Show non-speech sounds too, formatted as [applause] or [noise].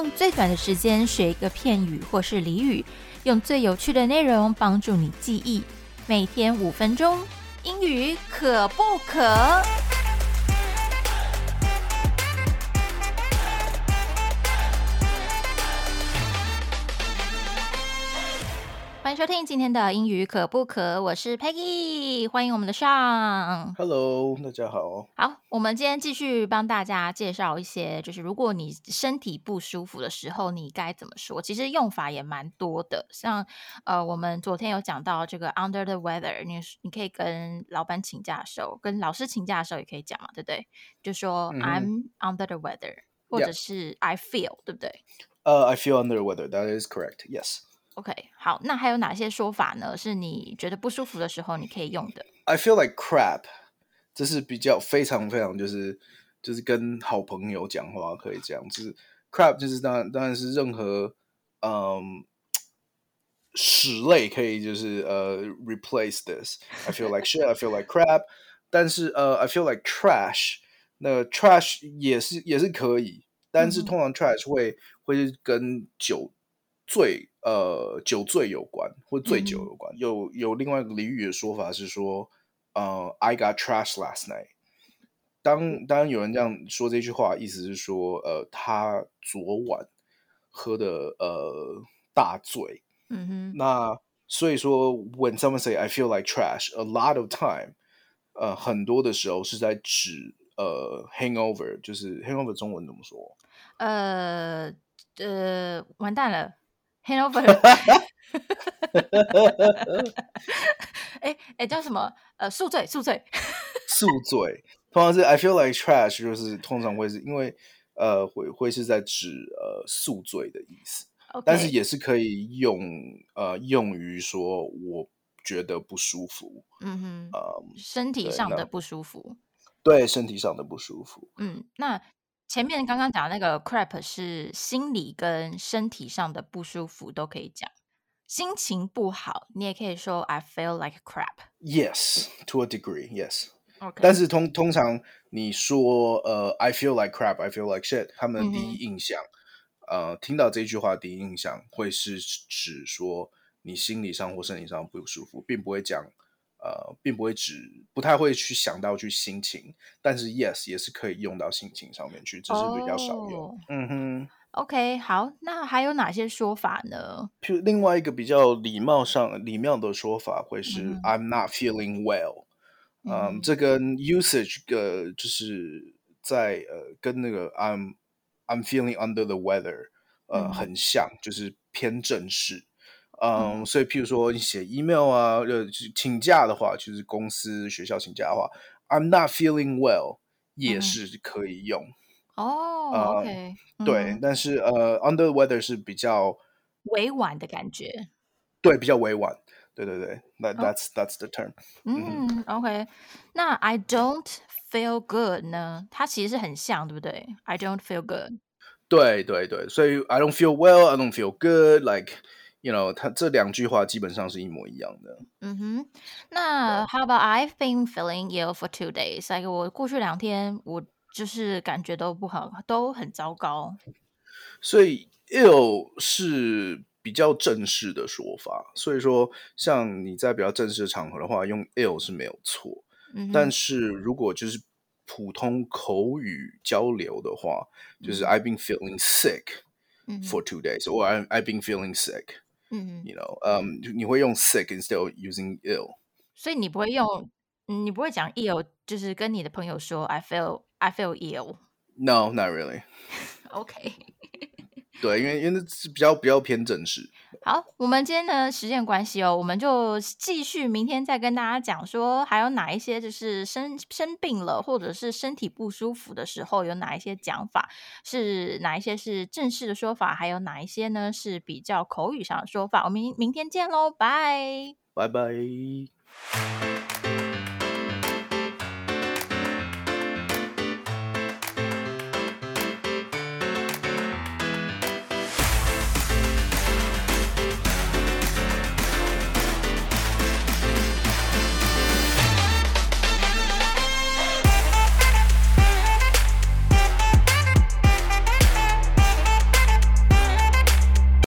用最短的时间学一个片语或是俚语，用最有趣的内容帮助你记忆。每天五分钟，英语可不可？收听今天的英语可不可？我是 Peggy，欢迎我们的上。Hello，大家好。好，我们今天继续帮大家介绍一些，就是如果你身体不舒服的时候，你该怎么说？其实用法也蛮多的，像呃，我们昨天有讲到这个 under the weather，你你可以跟老板请假的时候，跟老师请假的时候也可以讲嘛，对不对？就说、嗯哼 I'm under the weather，或者 Yeah 是 I feel，对不对呃、i feel under the weather. That is correct. Yes.？OK，好，那还有哪些说法呢？是你觉得不舒服的时候你可以用的？I feel like crap. 这是比较非常非常就是就是跟好朋友讲话可以这样，就是 crap 就是当然当然是任何嗯屎类可以就是呃 replace this. I feel like shit. I feel like crap. [laughs] 但是呃 I feel like trash. 那 trash 也是也是可以，但是通常 trash 会会是跟酒醉呃酒醉有关，或醉酒有关。有有另外一个俚语的说法是说，呃，I got trash last night。当当有人这样说这句话，意思是说，呃，他昨晚喝的呃大醉。嗯哼，那所以说，when someone say I feel like trash，a lot of time，呃，很多的时候是在指呃 hangover，就是 hangover 中文怎么说？呃呃，完蛋了，handover。[laughs] 哎哎，叫什么？呃，宿醉，宿醉。[laughs] 宿醉，通常是 I feel like trash，就是通常会是因为呃会会是在指呃宿醉的意思但是也是可以用呃用于说我觉得不舒服，嗯哼，呃身体上的不舒服。对身体上的不舒服。嗯，那前面刚刚讲那个 crap 是心理跟身体上的不舒服都可以讲。心情不好，你也可以说 I feel like crap。Yes, to a degree, yes. OK，但是通通常你说呃，I feel like crap, I feel like shit，他们的第一印象，呃，听到这句话的第一印象会是指说你心理上或身体上不舒服，并不会讲呃，并不会只不太会去想到去心情，但是 yes 也是可以用到心情上面去，只是比较少用。哦嗯哼。OK，好，那还有哪些说法呢？譬如另外一个比较礼貌上礼貌的说法会是、嗯 I'm not feeling well。嗯，嗯这跟 usage 呃，就是在呃跟那个 I'm I'm feeling under the weather 呃、嗯很像，就是偏正式。嗯嗯，所以譬如说你写 email 啊，呃，就是请假的话，就是公司学校请假的话，I'm not feeling well 也是可以用。哦、呃 o k 对，但是呃，under the weather 是比较委婉的感觉。对比较委婉。对对对，that 哦 that's that's the term。嗯，OK，那 I don't feel good 呢？它其实是很像，对不对？I don't feel good。对对对，所以 I don't feel well, I don't feel good, like you know，他这两句话基本上是一模一样的。嗯哼，那 How about I've been feeling ill for two days？like 我过去两天我就是感觉都不好都很糟糕。所以 ill 是比较正式的说法，所以说像你在比较正式的场合的话，用 ill 是没有错。但是如果就是普通口语交流的话，就是嗯 I've been feeling sick for two days, or I I've been feeling sick. 嗯哼， You know，嗯、你会用 sick instead of using ill。所以你不会用，嗯你不会讲 ill，就是跟你的朋友说 I feel I feel ill。 No, not really. [laughs] OK，对，因为因为那是比较比较偏正式。 好，我们今天的时间关系哦，我们就继续明天再跟大家讲说，还有哪一些就是生生病了或者是身体不舒服的时候，有哪一些讲法是哪一些是正式的说法，还有哪一些呢是比较口语上的说法。我们明明天见喽，拜。拜拜。